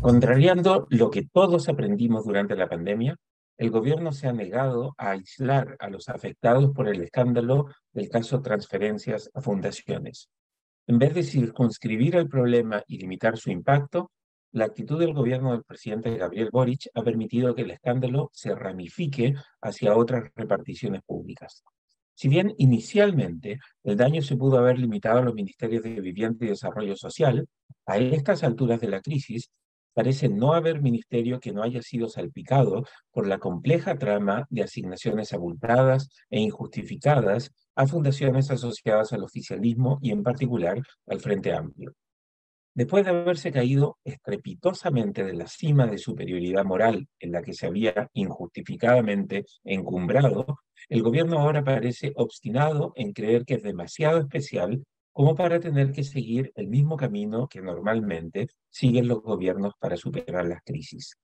Contrariando lo que todos aprendimos durante la pandemia, el gobierno se ha negado a aislar a los afectados por el escándalo del caso transferencias a fundaciones. En vez de circunscribir el problema y limitar su impacto, la actitud del gobierno del presidente Gabriel Boric ha permitido que el escándalo se ramifique hacia otras reparticiones públicas. Si bien inicialmente el daño se pudo haber limitado a los ministerios de Vivienda y Desarrollo Social, a estas alturas de la crisis parece no haber ministerio que no haya sido salpicado por la compleja trama de asignaciones abultadas e injustificadas a fundaciones asociadas al oficialismo y en particular al Frente Amplio. Después de haberse caído estrepitosamente de la cima de superioridad moral en la que se había injustificadamente encumbrado, el gobierno ahora parece obstinado en creer que es demasiado especial como para tener que seguir el mismo camino que normalmente siguen los gobiernos para superar las crisis.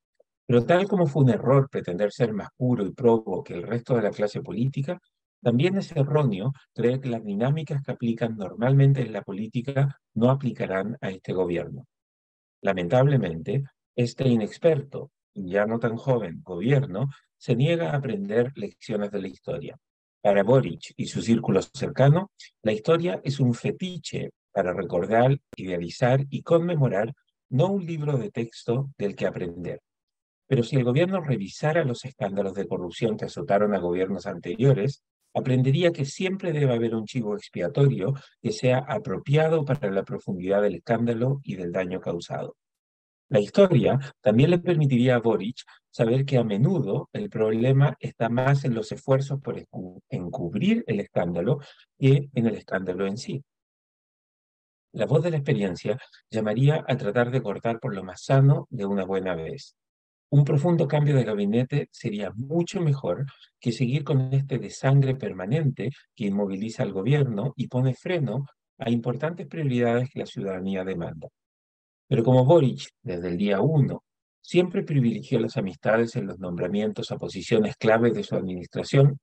Pero tal como fue un error pretender ser más puro y probo que el resto de la clase política, también es erróneo creer que las dinámicas que aplican normalmente en la política no aplicarán a este gobierno. Lamentablemente, este inexperto y ya no tan joven gobierno se niega a aprender lecciones de la historia. Para Boric y su círculo cercano, la historia es un fetiche para recordar, idealizar y conmemorar, no un libro de texto del que aprender. Pero si el gobierno revisara los escándalos de corrupción que azotaron a gobiernos anteriores, aprendería que siempre debe haber un chivo expiatorio que sea apropiado para la profundidad del escándalo y del daño causado. La historia también le permitiría a Boric saber que a menudo el problema está más en los esfuerzos por encubrir el escándalo que en el escándalo en sí. La voz de la experiencia llamaría a tratar de cortar por lo más sano de una buena vez. Un profundo cambio de gabinete sería mucho mejor que seguir con este desangre permanente que inmoviliza al gobierno y pone freno a importantes prioridades que la ciudadanía demanda. Pero como Boric, desde el día uno, siempre privilegió las amistades en los nombramientos a posiciones clave de su administración,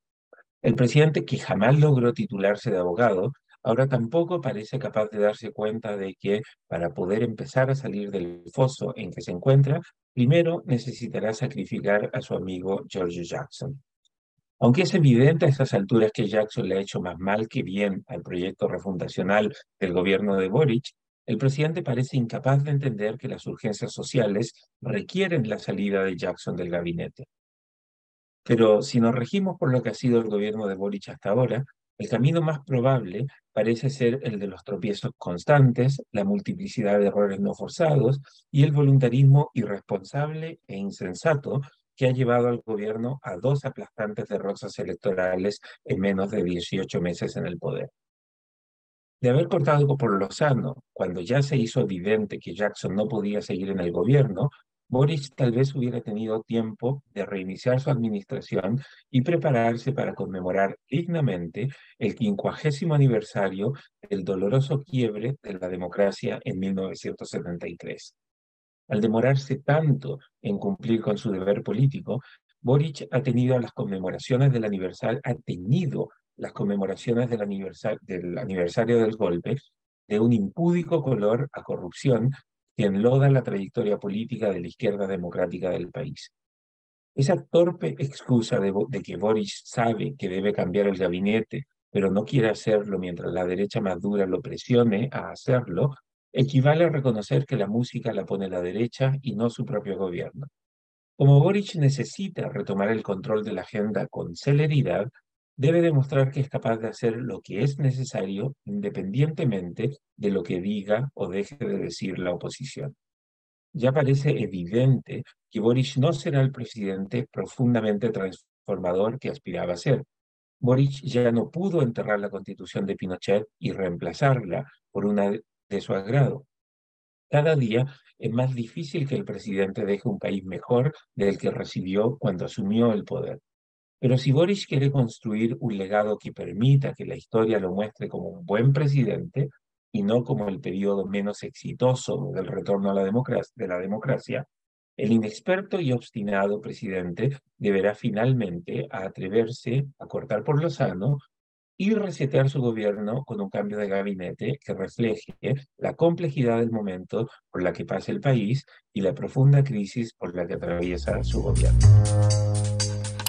el presidente, que jamás logró titularse de abogado, ahora tampoco parece capaz de darse cuenta de que para poder empezar a salir del foso en que se encuentra, primero necesitará sacrificar a su amigo George Jackson. Aunque es evidente a estas alturas que Jackson le ha hecho más mal que bien al proyecto refundacional del gobierno de Boric, el presidente parece incapaz de entender que las urgencias sociales requieren la salida de Jackson del gabinete. Pero si nos regimos por lo que ha sido el gobierno de Boric hasta ahora, el camino más probable parece ser el de los tropiezos constantes, la multiplicidad de errores no forzados y el voluntarismo irresponsable e insensato que ha llevado al gobierno a dos aplastantes derrotas electorales en menos de 18 meses en el poder de haber cortado por Lozano, cuando ya se hizo evidente que Jackson no podía seguir en el gobierno, Boris tal vez hubiera tenido tiempo de reiniciar su administración y prepararse para conmemorar dignamente el quincuagésimo aniversario del doloroso quiebre de la democracia en 1973. Al demorarse tanto en cumplir con su deber político, Boric ha tenido las conmemoraciones del aniversario, ha las conmemoraciones del aniversario, del aniversario del golpe de un impúdico color a corrupción que enloda la trayectoria política de la izquierda democrática del país. Esa torpe excusa de, que Boris sabe que debe cambiar el gabinete, pero no quiere hacerlo mientras la derecha más dura lo presione a hacerlo, equivale a reconocer que la música la pone la derecha y no su propio gobierno. Como Boric necesita retomar el control de la agenda con celeridad, debe demostrar que es capaz de hacer lo que es necesario independientemente de lo que diga o deje de decir la oposición. Ya parece evidente que Boris no será el presidente profundamente transformador que aspiraba a ser. Boris ya no pudo enterrar la constitución de Pinochet y reemplazarla por una de su agrado. Cada día es más difícil que el presidente deje un país mejor del que recibió cuando asumió el poder. Pero si Boris quiere construir un legado que permita que la historia lo muestre como un buen presidente y no como el periodo menos exitoso del retorno a la democracia, de la democracia, el inexperto y obstinado presidente deberá finalmente atreverse a cortar por lo sano y resetear su gobierno con un cambio de gabinete que refleje la complejidad del momento por la que pasa el país y la profunda crisis por la que atraviesa su gobierno.